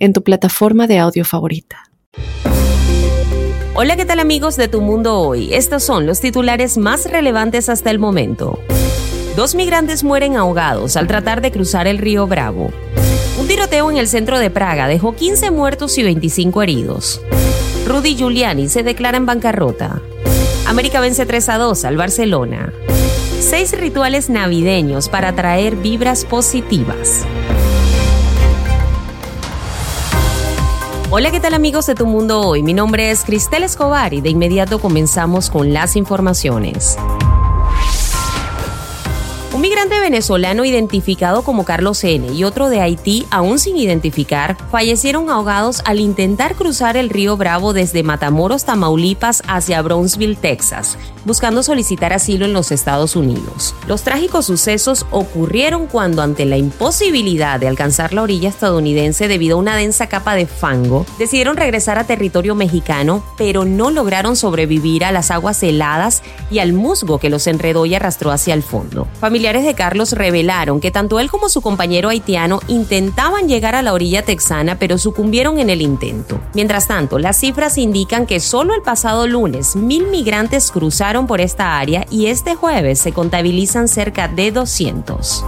en tu plataforma de audio favorita. Hola, ¿qué tal amigos de Tu Mundo Hoy? Estos son los titulares más relevantes hasta el momento. Dos migrantes mueren ahogados al tratar de cruzar el río Bravo. Un tiroteo en el centro de Praga dejó 15 muertos y 25 heridos. Rudy Giuliani se declara en bancarrota. América vence 3 a 2 al Barcelona. Seis rituales navideños para traer vibras positivas. Hola, ¿qué tal amigos de Tu Mundo Hoy? Mi nombre es Cristel Escobar y de inmediato comenzamos con las informaciones. Un migrante venezolano identificado como Carlos N. y otro de Haití, aún sin identificar, fallecieron ahogados al intentar cruzar el río Bravo desde Matamoros, Tamaulipas, hacia Brownsville, Texas, buscando solicitar asilo en los Estados Unidos. Los trágicos sucesos ocurrieron cuando, ante la imposibilidad de alcanzar la orilla estadounidense debido a una densa capa de fango, decidieron regresar a territorio mexicano, pero no lograron sobrevivir a las aguas heladas y al musgo que los enredó y arrastró hacia el fondo. De Carlos revelaron que tanto él como su compañero haitiano intentaban llegar a la orilla texana, pero sucumbieron en el intento. Mientras tanto, las cifras indican que solo el pasado lunes mil migrantes cruzaron por esta área y este jueves se contabilizan cerca de 200.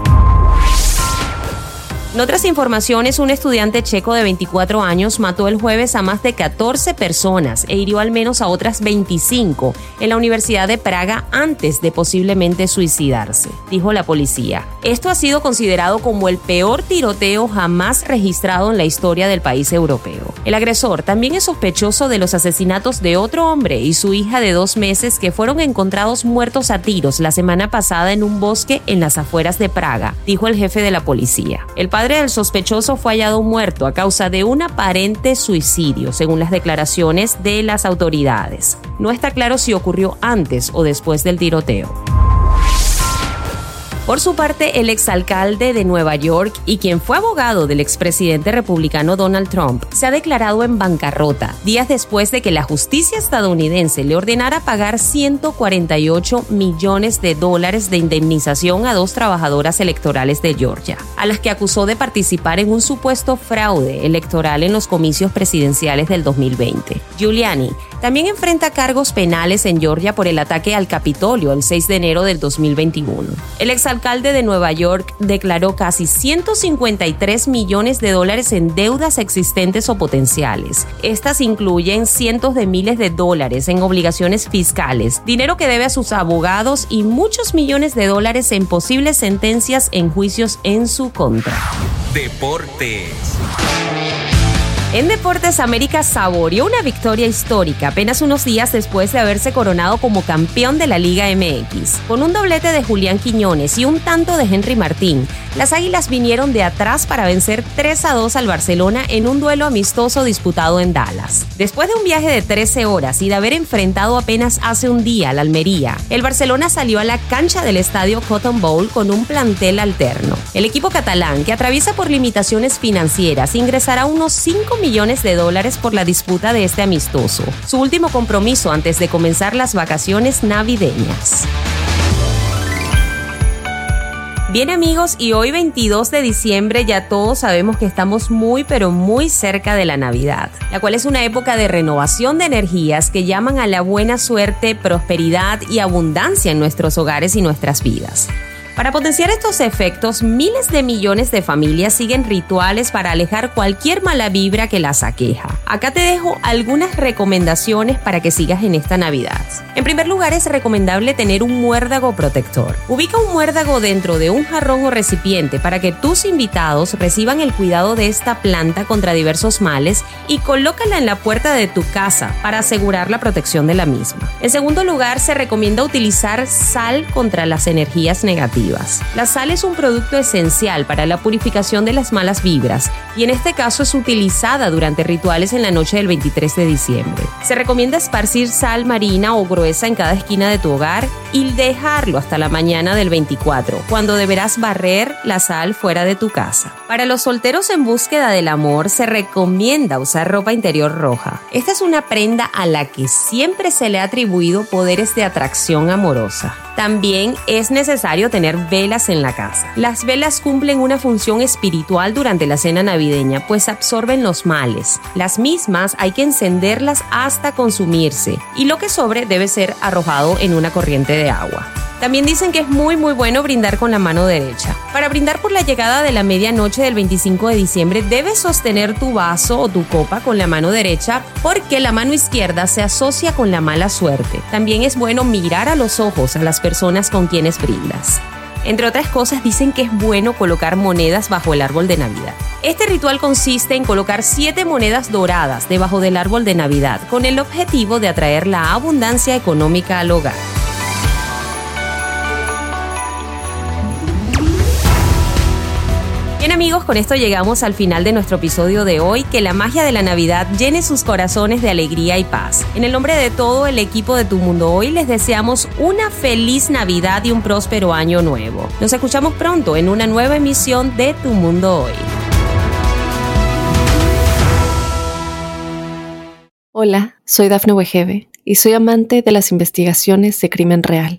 En otras informaciones, un estudiante checo de 24 años mató el jueves a más de 14 personas e hirió al menos a otras 25 en la Universidad de Praga antes de posiblemente suicidarse, dijo la policía. Esto ha sido considerado como el peor tiroteo jamás registrado en la historia del país europeo. El agresor también es sospechoso de los asesinatos de otro hombre y su hija de dos meses que fueron encontrados muertos a tiros la semana pasada en un bosque en las afueras de Praga, dijo el jefe de la policía. El padre del sospechoso fue hallado muerto a causa de un aparente suicidio, según las declaraciones de las autoridades. No está claro si ocurrió antes o después del tiroteo. Por su parte, el exalcalde de Nueva York y quien fue abogado del expresidente republicano Donald Trump se ha declarado en bancarrota días después de que la justicia estadounidense le ordenara pagar 148 millones de dólares de indemnización a dos trabajadoras electorales de Georgia, a las que acusó de participar en un supuesto fraude electoral en los comicios presidenciales del 2020. Giuliani también enfrenta cargos penales en Georgia por el ataque al Capitolio el 6 de enero del 2021. El exalcalde de Nueva York declaró casi 153 millones de dólares en deudas existentes o potenciales. Estas incluyen cientos de miles de dólares en obligaciones fiscales, dinero que debe a sus abogados y muchos millones de dólares en posibles sentencias en juicios en su contra. Deportes. En Deportes América saboreó una victoria histórica apenas unos días después de haberse coronado como campeón de la Liga MX. Con un doblete de Julián Quiñones y un tanto de Henry Martín, las Águilas vinieron de atrás para vencer 3 a 2 al Barcelona en un duelo amistoso disputado en Dallas. Después de un viaje de 13 horas y de haber enfrentado apenas hace un día al Almería, el Barcelona salió a la cancha del estadio Cotton Bowl con un plantel alterno. El equipo catalán, que atraviesa por limitaciones financieras, ingresará unos 5 millones de dólares por la disputa de este amistoso, su último compromiso antes de comenzar las vacaciones navideñas. Bien amigos, y hoy 22 de diciembre ya todos sabemos que estamos muy pero muy cerca de la Navidad, la cual es una época de renovación de energías que llaman a la buena suerte, prosperidad y abundancia en nuestros hogares y nuestras vidas. Para potenciar estos efectos, miles de millones de familias siguen rituales para alejar cualquier mala vibra que las aqueja. Acá te dejo algunas recomendaciones para que sigas en esta Navidad. En primer lugar, es recomendable tener un muérdago protector. Ubica un muérdago dentro de un jarrón o recipiente para que tus invitados reciban el cuidado de esta planta contra diversos males y colócala en la puerta de tu casa para asegurar la protección de la misma. En segundo lugar, se recomienda utilizar sal contra las energías negativas. La sal es un producto esencial para la purificación de las malas vibras y en este caso es utilizada durante rituales en la noche del 23 de diciembre. Se recomienda esparcir sal marina o gruesa en cada esquina de tu hogar y dejarlo hasta la mañana del 24, cuando deberás barrer la sal fuera de tu casa. Para los solteros en búsqueda del amor se recomienda usar ropa interior roja. Esta es una prenda a la que siempre se le ha atribuido poderes de atracción amorosa. También es necesario tener velas en la casa. Las velas cumplen una función espiritual durante la cena navideña, pues absorben los males. Las mismas hay que encenderlas hasta consumirse y lo que sobre debe ser arrojado en una corriente de agua. También dicen que es muy muy bueno brindar con la mano derecha. Para brindar por la llegada de la medianoche del 25 de diciembre debes sostener tu vaso o tu copa con la mano derecha porque la mano izquierda se asocia con la mala suerte. También es bueno mirar a los ojos a las personas con quienes brindas. Entre otras cosas, dicen que es bueno colocar monedas bajo el árbol de Navidad. Este ritual consiste en colocar siete monedas doradas debajo del árbol de Navidad con el objetivo de atraer la abundancia económica al hogar. Amigos, con esto llegamos al final de nuestro episodio de hoy. Que la magia de la Navidad llene sus corazones de alegría y paz. En el nombre de todo el equipo de Tu Mundo Hoy les deseamos una feliz Navidad y un próspero año nuevo. Nos escuchamos pronto en una nueva emisión de Tu Mundo Hoy. Hola, soy Dafne Wegebe y soy amante de las investigaciones de crimen real.